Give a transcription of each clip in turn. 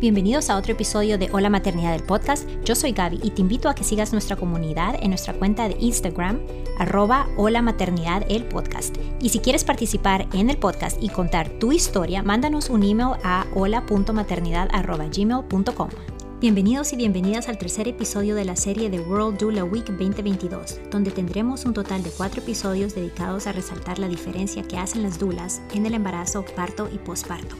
Bienvenidos a otro episodio de Hola Maternidad del podcast. Yo soy Gaby y te invito a que sigas nuestra comunidad en nuestra cuenta de Instagram, arroba Hola Maternidad el podcast. Y si quieres participar en el podcast y contar tu historia, mándanos un email a hola.maternidad.gmail.com. Bienvenidos y bienvenidas al tercer episodio de la serie de World Doula Week 2022, donde tendremos un total de cuatro episodios dedicados a resaltar la diferencia que hacen las doulas en el embarazo, parto y posparto.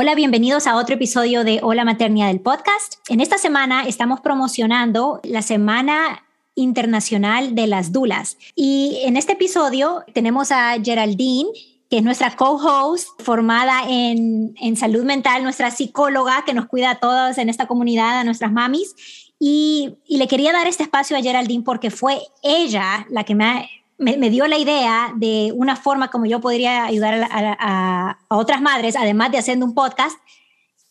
Hola, bienvenidos a otro episodio de Hola Maternidad del podcast. En esta semana estamos promocionando la Semana Internacional de las Dulas. Y en este episodio tenemos a Geraldine, que es nuestra co-host formada en, en, salud mental, nuestra psicóloga que nos cuida a todos en esta comunidad, a nuestras mamis. Y, y le quería dar este espacio a Geraldine porque fue ella la que me me, dio la idea de una forma como yo podría ayudar a, otras madres, además de haciendo un podcast,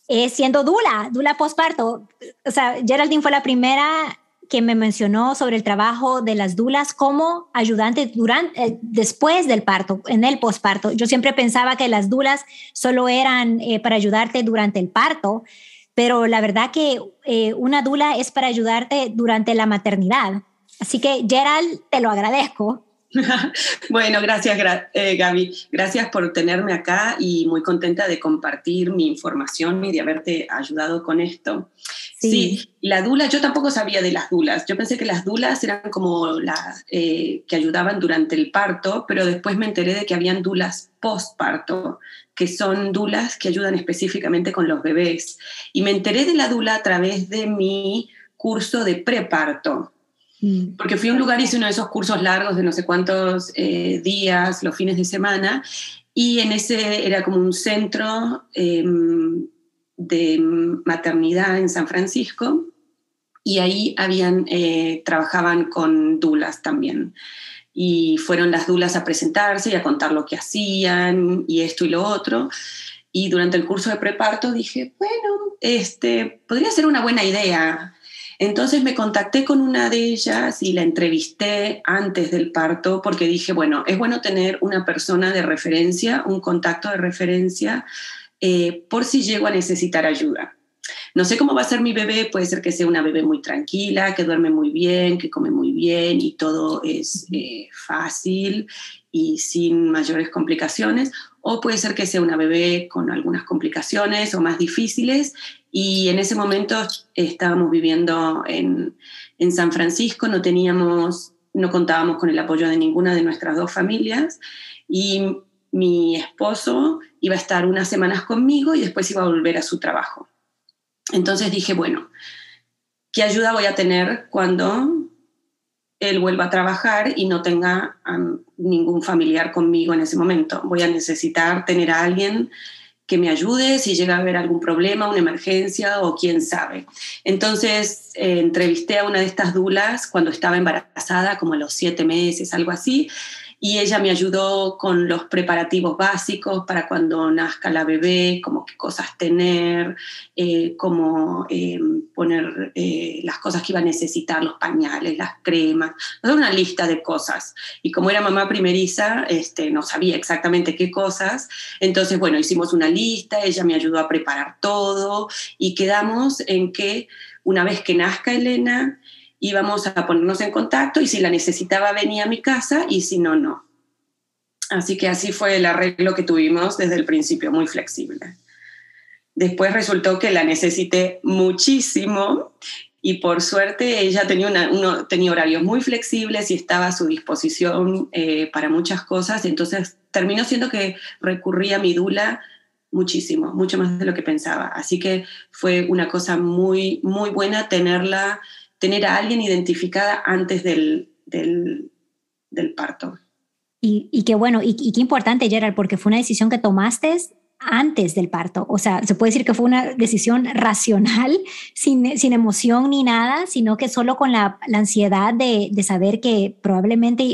es siendo dula, dula postparto. O sea, Geraldine fue la primera que me mencionó sobre el trabajo de las dulas como ayudante durante, eh, después del parto, en el posparto. Yo siempre pensaba que las dulas solo eran eh, para ayudarte durante el parto, pero la verdad que eh, una dula es para ayudarte durante la maternidad. Así que Gerald, te lo agradezco. bueno, gracias eh, Gaby. Gracias por tenerme acá y muy contenta de compartir mi información y de haberte ayudado con esto. Sí. la dula, yo tampoco sabía de las dulas. Yo pensé que las dulas eran como las eh, que ayudaban durante el parto, pero después me enteré de que habían dulas postparto, que son dulas que ayudan específicamente con los bebés. Y me enteré de la dula a través de mi curso de preparto. Porque fui a un lugar, hice uno de esos cursos largos de no sé cuántos eh, días, los fines de semana, y en ese era como un centro em, de maternidad en San Francisco, y ahí habían, eh, trabajaban con dulas también. Y fueron las dulas a presentarse y a contar lo que hacían y esto y lo otro. Y durante el curso de preparto dije, bueno, este, podría ser una buena idea entonces me contacté con una de ellas y la entrevisté antes del parto porque dije, bueno, es bueno tener una persona de referencia, un contacto de referencia, eh, por si llego a necesitar ayuda. No sé cómo va a ser mi bebé, puede ser que sea una bebé muy tranquila, que duerme muy bien, que come muy bien y todo es eh, fácil y sin mayores complicaciones, o puede ser que sea una bebé con algunas complicaciones o más difíciles y en ese momento estábamos viviendo en, en San Francisco, no teníamos, no contábamos con el apoyo de ninguna de nuestras dos familias y mi esposo iba a estar unas semanas conmigo y después iba a volver a su trabajo. Entonces dije, bueno, ¿qué ayuda voy a tener cuando él vuelva a trabajar y no tenga ningún familiar conmigo en ese momento? Voy a necesitar tener a alguien que me ayude si llega a haber algún problema, una emergencia o quién sabe. Entonces eh, entrevisté a una de estas dulas cuando estaba embarazada, como a los siete meses, algo así, y ella me ayudó con los preparativos básicos para cuando nazca la bebé, como qué cosas tener, eh, cómo eh, poner eh, las cosas que iba a necesitar, los pañales, las cremas, una lista de cosas. Y como era mamá primeriza, este, no sabía exactamente qué cosas, entonces, bueno, hicimos una lista, ella me ayudó a preparar todo y quedamos en que una vez que nazca Elena, íbamos a ponernos en contacto y si la necesitaba venía a mi casa y si no, no. Así que así fue el arreglo que tuvimos desde el principio, muy flexible. Después resultó que la necesité muchísimo y por suerte ella tenía, una, tenía horarios muy flexibles y estaba a su disposición eh, para muchas cosas. Entonces terminó siendo que recurría a mi dula muchísimo, mucho más de lo que pensaba. Así que fue una cosa muy, muy buena tenerla tener a alguien identificada antes del, del, parto. Y, y, qué bueno, y, qué importante, Gerald, porque fue una decisión que tomaste antes del parto. O sea, se puede decir que fue una decisión racional, sin, sin emoción ni nada, sino que solo con la, ansiedad de, de, saber que probablemente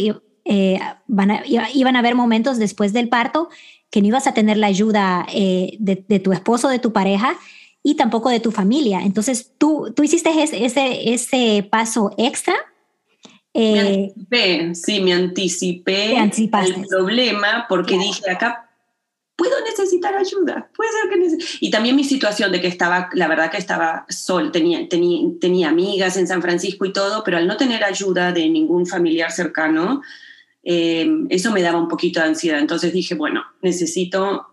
eh, van iban a haber momentos después del parto que no ibas a tener la ayuda eh, de, de, tu esposo, de tu pareja, y tampoco de tu familia. Entonces, tú, tú hiciste ese, ese, paso extra. me eh, anticipé, sí, me anticipé el problema porque dije acá puedo necesitar ayuda, puede ser que Y también mi situación de que estaba, la verdad que estaba sol, tenía, tenía, tenía amigas en San Francisco y todo, pero al no tener ayuda de ningún familiar cercano, eh, eso me daba un poquito de ansiedad. Entonces dije, bueno, necesito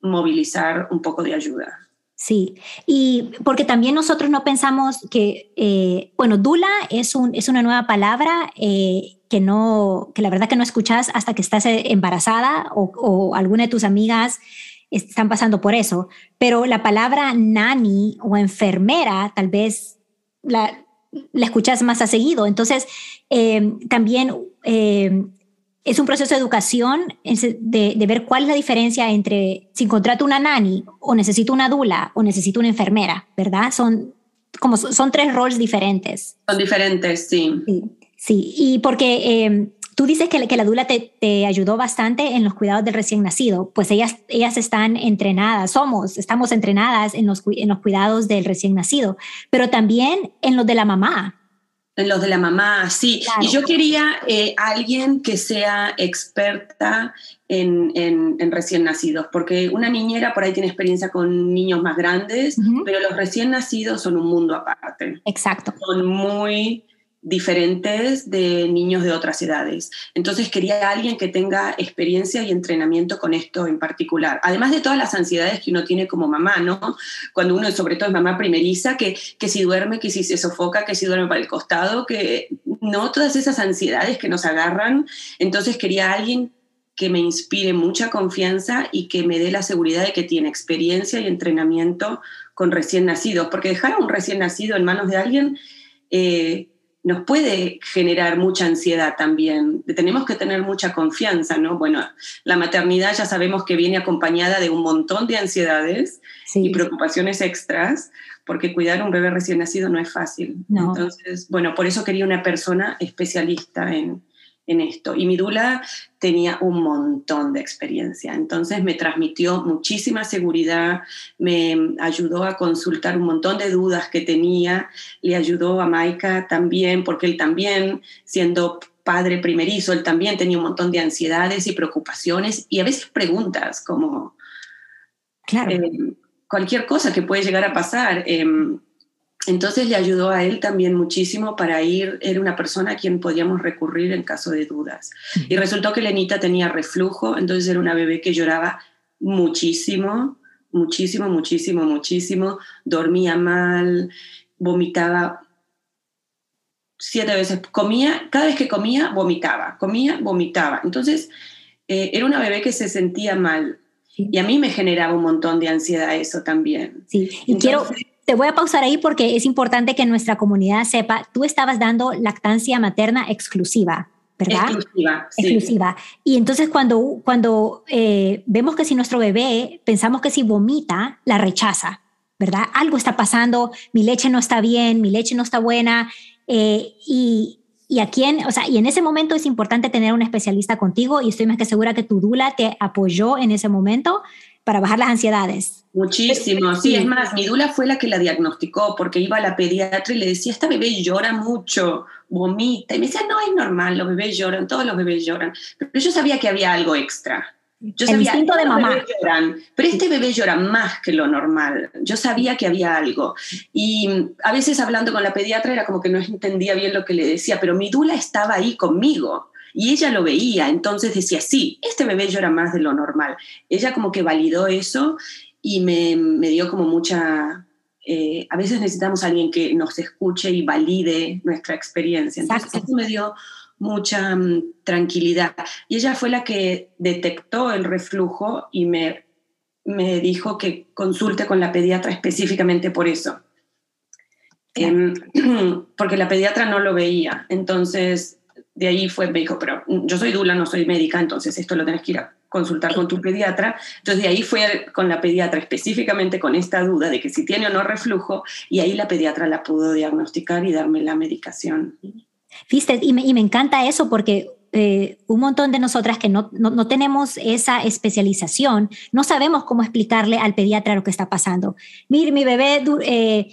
movilizar un poco de ayuda. Sí, y porque también nosotros no pensamos que, eh, bueno, Dula es, un, es una nueva palabra eh, que no, que la verdad que no escuchas hasta que estás embarazada o, o alguna de tus amigas están pasando por eso, pero la palabra nani o enfermera tal vez la, la escuchas más a seguido. Entonces, eh, también es un proceso de educación de, ver cuál es la diferencia entre si contrato una nani o necesito una dula o necesito una enfermera, ¿verdad? Son como son tres roles diferentes. Son diferentes, sí. Sí, y porque em, tú dices que, que la dula te, te, ayudó bastante en los cuidados del recién nacido, pues ellas, ellas están entrenadas, somos, estamos entrenadas en los, en los cuidados del recién nacido, pero también en los de la mamá, en los de la mamá, sí. Y yo quería eh, alguien que sea experta en, en, recién nacidos, porque una niñera por ahí tiene experiencia con niños más grandes, pero los recién nacidos son un mundo aparte. Exacto. Son muy diferentes de niños de otras edades. Entonces quería alguien que tenga experiencia y entrenamiento con esto en particular. Además de todas las ansiedades que uno tiene como mamá, ¿no? Cuando uno sobre todo es mamá primeriza, que, que si duerme, que si se sofoca, que si duerme para el costado, que no, todas esas ansiedades que nos agarran. Entonces quería alguien que me inspire mucha confianza y que me dé la seguridad de que tiene experiencia y entrenamiento con recién nacidos, porque dejar a un recién nacido en manos de alguien eh, nos puede generar mucha ansiedad también. Tenemos que tener mucha confianza, ¿no? Bueno, la maternidad ya sabemos que viene acompañada de un montón de ansiedades y preocupaciones extras, porque cuidar a un bebé recién nacido no es fácil. Entonces, bueno, por eso quería una persona especialista en, en esto. Y mi dula tenía un montón de experiencia, entonces me transmitió muchísima seguridad, me ayudó a consultar un montón de dudas que tenía, le ayudó a Maika también, porque él también, siendo padre primerizo, él también tenía un montón de ansiedades y preocupaciones y a veces preguntas como claro. Eh, cualquier cosa que puede llegar a pasar. Em, entonces le ayudó a él también muchísimo para ir, era una persona a quien podíamos recurrir en caso de dudas. Y resultó que Lenita tenía reflujo, entonces era una bebé que lloraba muchísimo, muchísimo, muchísimo, muchísimo, dormía mal, vomitaba siete veces, comía, cada vez que comía, vomitaba, comía, vomitaba. Entonces, eh, era una bebé que se sentía mal. Y a mí me generaba un montón de ansiedad eso también. Sí, y quiero te voy a pausar ahí porque es importante que nuestra comunidad sepa, tú estabas dando lactancia materna exclusiva, ¿verdad? Exclusiva. Sí. Exclusiva. Y entonces cuando, cuando eh, vemos que si nuestro bebé, pensamos que si vomita, la rechaza, ¿verdad? Algo está pasando, mi leche no está bien, mi leche no está buena. Eh, y, y a quién, o sea, y en ese momento es importante tener un especialista contigo y estoy más que segura que tu dula te apoyó en ese momento para bajar las ansiedades. Muchísimo, sí, es más, mi dula fue la que la diagnosticó porque iba a la pediatra y le decía, esta bebé llora mucho, vomita, y me decía, no, es normal, los bebés lloran, todos los bebés lloran, pero yo sabía que había algo extra. Yo El sabía, instinto de mamá. Lloran, pero este bebé llora más que lo normal. Yo sabía que había algo. Y a veces hablando con la pediatra era como que no entendía bien lo que le decía, pero mi dula estaba ahí conmigo. Y ella lo veía, entonces decía, sí, este bebé llora más de lo normal. Ella como que validó eso y me, me dio como mucha... Eh, a veces necesitamos a alguien que nos escuche y valide nuestra experiencia. Entonces eso me dio mucha mm, tranquilidad. Y ella fue la que detectó el reflujo y me, me dijo que consulte con la pediatra específicamente por eso. Em, porque la pediatra no lo veía. Entonces de ahí fue, me dijo, pero yo soy dula, no soy médica, entonces esto lo tenés que ir a consultar con tu pediatra. Entonces de ahí fue con la pediatra específicamente con esta duda de que si tiene o no reflujo y ahí la pediatra la pudo diagnosticar y darme la medicación. Viste, y me, y me encanta eso porque eh, un montón de nosotras que no, no, no, tenemos esa especialización, no sabemos cómo explicarle al pediatra lo que está pasando. Mire, mi bebé... Eh,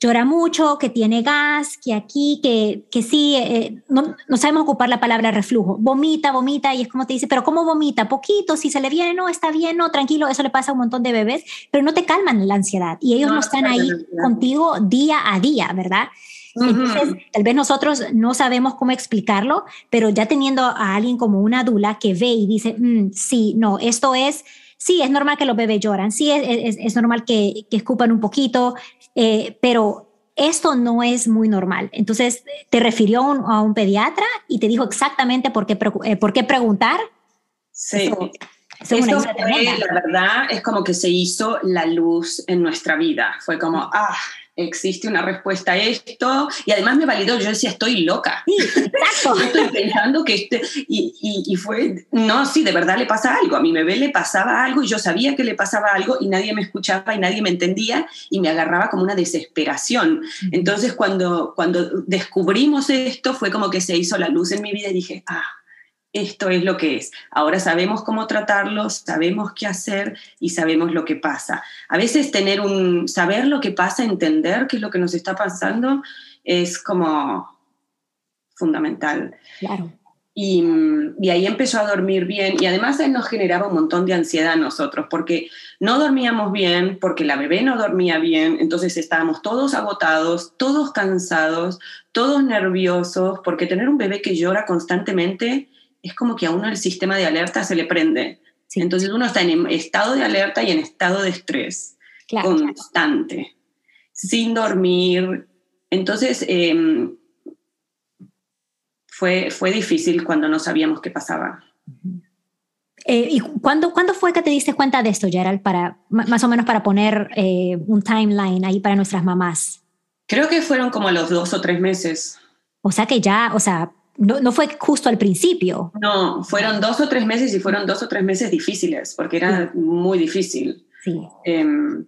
llora mucho, que tiene gas, que aquí, que, que sí, eh, no, no, sabemos ocupar la palabra reflujo. Vomita, vomita y es como te dice, pero ¿cómo vomita? Poquito, si se le viene, no, está bien, no, tranquilo, eso le pasa a un montón de bebés, pero no te calman la ansiedad y ellos no, están ahí contigo día a día, ¿verdad? Entonces, tal vez nosotros no sabemos cómo explicarlo, pero ya teniendo a alguien como una dula que ve y dice, mm, sí, no, esto es sí, es normal que los bebés lloran, sí, es, es, normal que, que, escupan un poquito, eh, pero esto no es muy normal. Entonces, te refirió a un pediatra y te dijo exactamente por qué, eh, por qué preguntar. Sí. Eso, fue, la verdad, es como que se hizo la luz en nuestra vida. Fue como, ah, existe una respuesta a esto, y además me validó, yo decía, estoy loca. Sí, exacto. estoy pensando que este, y, y, fue, no, sí, de verdad le pasa algo, a mi bebé le pasaba algo y yo sabía que le pasaba algo y nadie me escuchaba y nadie me entendía y me agarraba como una desesperación. Entonces cuando, cuando descubrimos esto fue como que se hizo la luz en mi vida y dije, ah, esto es lo que es. Ahora sabemos cómo tratarlo, sabemos qué hacer y sabemos lo que pasa. A veces tener un, saber lo que pasa, entender qué es lo que nos está pasando, es como fundamental. Claro. Y, y, ahí empezó a dormir bien y además él nos generaba un montón de ansiedad a nosotros porque no dormíamos bien, porque la bebé no dormía bien, entonces estábamos todos agotados, todos cansados, todos nerviosos, porque tener un bebé que llora constantemente es como que a uno el sistema de alerta se le prende. Entonces uno está en estado de alerta y en estado de estrés constante, sin dormir. Entonces em, fue, fue difícil cuando no sabíamos qué pasaba. Eh, ¿Y cuándo, cuándo fue que te diste cuenta de esto, Gerald, para, más o menos para poner eh, un timeline ahí para nuestras mamás? Creo que fueron como los dos o tres meses. O sea que ya, o sea, no, no, fue justo al principio. No, fueron dos o tres meses y fueron dos o tres meses difíciles, porque era muy difícil. Sí. Em,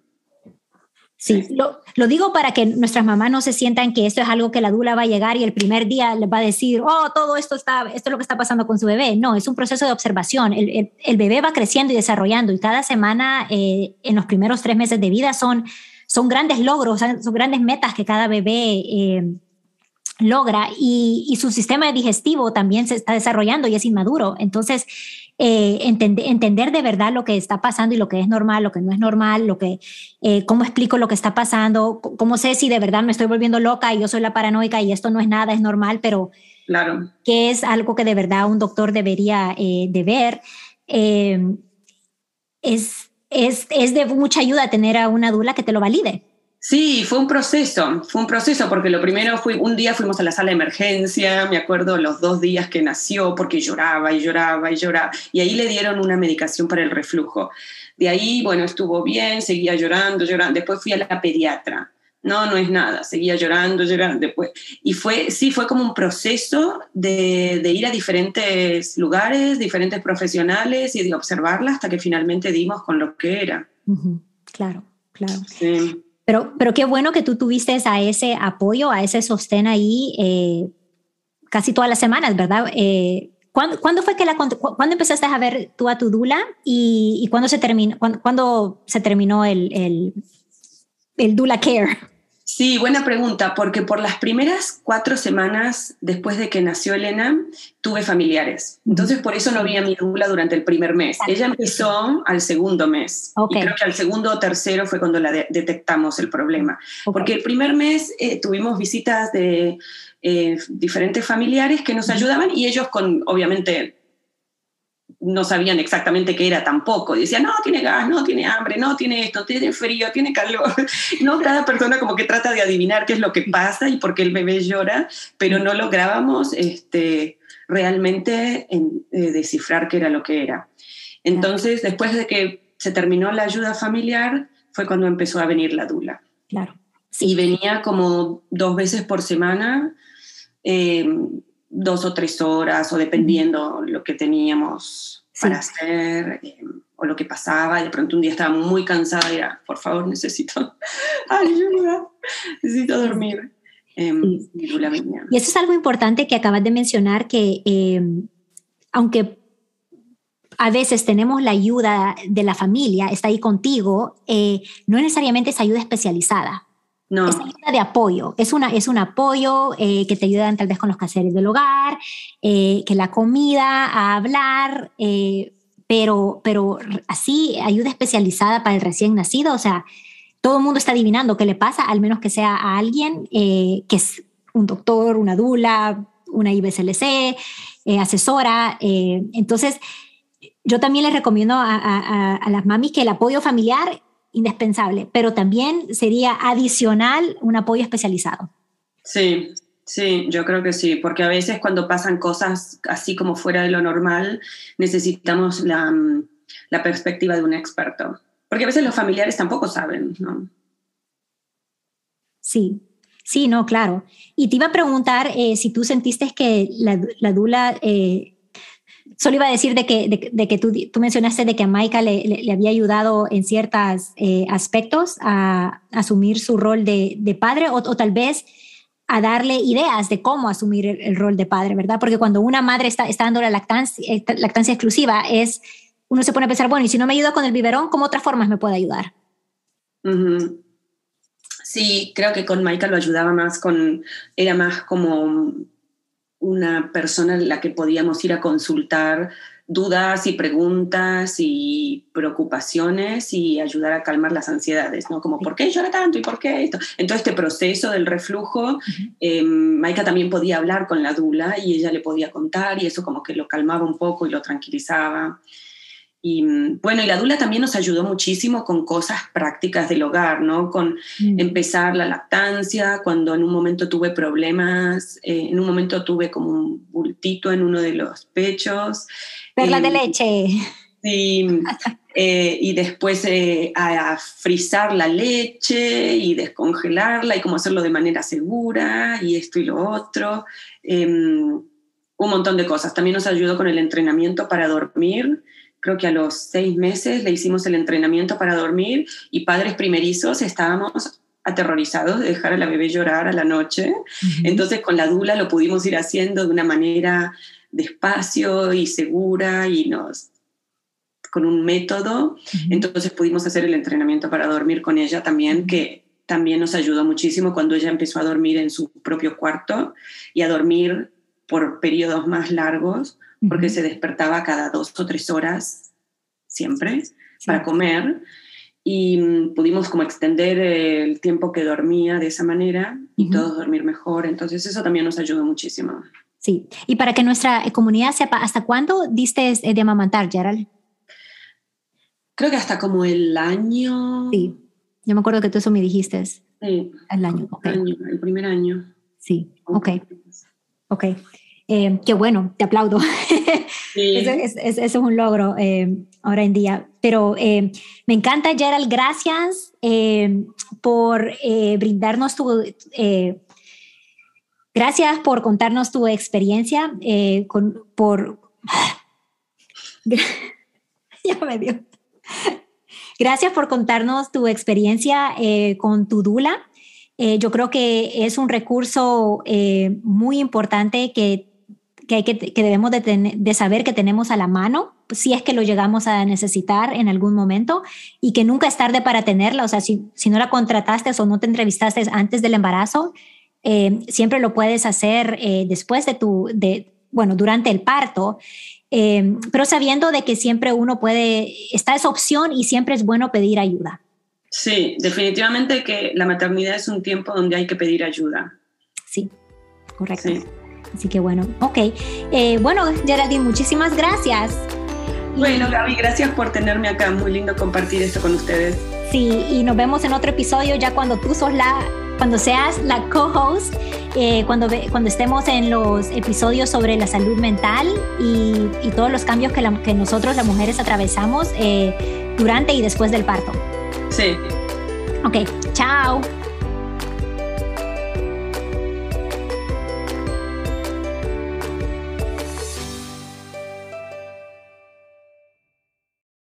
sí, lo, lo, digo para que nuestras mamás no se sientan que esto es algo que la dula va a llegar y el primer día les va a decir, oh, todo esto está, esto es lo que está pasando con su bebé. No, es un proceso de observación. El, el, bebé va creciendo y desarrollando y cada semana eh, en los primeros tres meses de vida son, son grandes logros, son grandes metas que cada bebé eh, logra y, su sistema digestivo también se está desarrollando y es inmaduro. Entonces, eh, entender de verdad lo que está pasando y lo que es normal, lo que no es normal, lo que, eh, cómo explico lo que está pasando, cómo sé si de verdad me estoy volviendo loca y yo soy la paranoica y esto no es nada, es normal, pero claro. que es algo que de verdad un doctor debería eh, de ver. es, es, es de mucha ayuda tener a una dula que te lo valide. Sí, fue un proceso, fue un proceso, porque lo primero fue, un día fuimos a la sala de emergencia, me acuerdo los dos días que nació, porque lloraba y lloraba y lloraba, y ahí le dieron una medicación para el reflujo. De ahí, bueno, estuvo bien, seguía llorando, llorando, después fui a la pediatra. No, no es nada, seguía llorando, llorando después. Y fue, sí, fue como un proceso de, de ir a diferentes lugares, diferentes profesionales y de observarla hasta que finalmente dimos con lo que era. Claro, claro. Sí. Pero, pero qué bueno que tú tuviste a ese apoyo, a ese sostén ahí eh, casi todas las semanas, ¿verdad? Eh, ¿cuándo, ¿cuándo, fue que la, cuándo empezaste a ver tú a tu dula y, y cuándo se terminó, cuándo, se terminó el, el, el dula care? Sí, buena pregunta, porque por las primeras cuatro semanas después de que nació Elena, tuve familiares. Entonces, por eso no vi a mi dula durante el primer mes. Ella empezó al segundo mes. Y creo que al segundo o tercero fue cuando la detectamos el problema. Porque el primer mes eh, tuvimos visitas de eh, diferentes familiares que nos ayudaban y ellos con, obviamente, no sabían exactamente qué era tampoco. decían, no, tiene gas, no, tiene hambre, no, tiene esto, tiene frío, tiene calor. No, cada persona como que trata de adivinar qué es lo que pasa y por qué el bebé llora, pero no lográbamos este, realmente en, eh, descifrar qué era lo que era. Entonces, después de que se terminó la ayuda familiar, fue cuando empezó a venir la dula. Claro. Y venía como dos veces por semana. Eh, dos o tres horas o dependiendo lo que teníamos para hacer eh, o lo que pasaba. Y de pronto un día estaba muy cansada y era, por favor, necesito ayuda, necesito dormir. Em, y, eso es algo importante que acabas de mencionar, que em, aunque a veces tenemos la ayuda de la familia, está ahí contigo, eh, no necesariamente es ayuda especializada. No. Es ayuda de apoyo, es, una, es un apoyo eh, que te ayudan tal vez con los caseres del hogar, eh, que la comida, a hablar, eh, pero, pero así ayuda especializada para el recién nacido, o sea, todo el mundo está adivinando qué le pasa, al menos que sea a alguien que es un doctor, una dula, una IBCLC, asesora. entonces, yo también les recomiendo a, a las mamis que el apoyo familiar indispensable, pero también sería adicional un apoyo especializado. Sí, sí, yo creo que sí, porque a veces cuando pasan cosas así como fuera de lo normal, necesitamos la, la perspectiva de un experto, porque a veces los familiares tampoco saben, ¿no? Sí, sí, no, claro. Y te iba a preguntar eh, si tú sentiste que la, la dula eh, Solo iba a decir de que, de, que tú, tú, mencionaste de que a Maika le, le, había ayudado en ciertos eh, aspectos a, asumir su rol de, de padre o, o, tal vez a darle ideas de cómo asumir el, rol de padre, ¿verdad? Porque cuando una madre está, está dando la lactancia, eh, lactancia exclusiva, es, uno se pone a pensar, bueno, y si no me ayuda con el biberón, ¿cómo otras formas me puede ayudar? Sí, creo que con Maika lo ayudaba más con, era más como una persona en la que podíamos ir a consultar dudas y preguntas y preocupaciones y ayudar a calmar las ansiedades, ¿no? Como, ¿por qué llora tanto y por qué esto? En todo este proceso del reflujo, eh, Maika también podía hablar con la dula y ella le podía contar y eso como que lo calmaba un poco y lo tranquilizaba. Y mm, bueno, y la dula también nos ayudó muchísimo con cosas prácticas del hogar, ¿no? Con mm. empezar la lactancia, cuando en un momento tuve problemas, eh, en un momento tuve como un bultito en uno de los pechos. Perla de leche. Sí, eh, y después eh, a, frizar la leche y descongelarla y cómo hacerlo de manera segura y esto y lo otro. Em, un montón de cosas. También nos ayudó con el entrenamiento para dormir creo que a los seis meses le hicimos el entrenamiento para dormir y padres primerizos estábamos aterrorizados de dejar a la bebé llorar a la noche. Entonces con la dula lo pudimos ir haciendo de una manera despacio y segura y nos con un método. Entonces pudimos hacer el entrenamiento para dormir con ella también, que también nos ayudó muchísimo cuando ella empezó a dormir en su propio cuarto y a dormir por periodos más largos porque se despertaba cada dos o tres horas siempre para comer y mm, pudimos como extender el tiempo que dormía de esa manera y todos dormir mejor. Entonces eso también nos ayudó muchísimo. Sí, y para que nuestra eh, comunidad sepa, ¿hasta cuándo diste eh, de amamantar, Gerald? Creo que hasta como el año. Sí, yo me acuerdo que tú eso me dijiste. Sí. El año, el, el primer año. Sí, ok. Ok. Eh, qué bueno, te aplaudo. eso, es, un logro eh, ahora en día. Pero eh, me encanta, Gerald, gracias por brindarnos tu... gracias por contarnos tu experiencia, con, por... ya me dio. Gracias por contarnos tu experiencia con tu dula. yo creo que es un recurso muy importante que que, hay que, que debemos de, de, saber que tenemos a la mano, si es que lo llegamos a necesitar en algún momento y que nunca es tarde para tenerla. O sea, si, si no la contrataste o no te entrevistaste antes del embarazo, eh, siempre lo puedes hacer eh, después de tu, de, bueno, durante el parto. Eh, pero sabiendo de que siempre uno puede, está esa opción y siempre es bueno pedir ayuda. Sí, definitivamente que la maternidad es un tiempo donde hay que pedir ayuda. Sí, correcto. Sí. Así que bueno, ok. Eh, bueno, Geraldine, muchísimas gracias. Bueno, Gaby, gracias por tenerme acá. Muy lindo compartir esto con ustedes. Sí, y nos vemos en otro episodio ya cuando tú sos la, cuando seas la co-host, eh, cuando, cuando estemos en los episodios sobre la salud mental y, y todos los cambios que, que, nosotros las mujeres atravesamos eh, durante y después del parto. Sí. Ok, chao.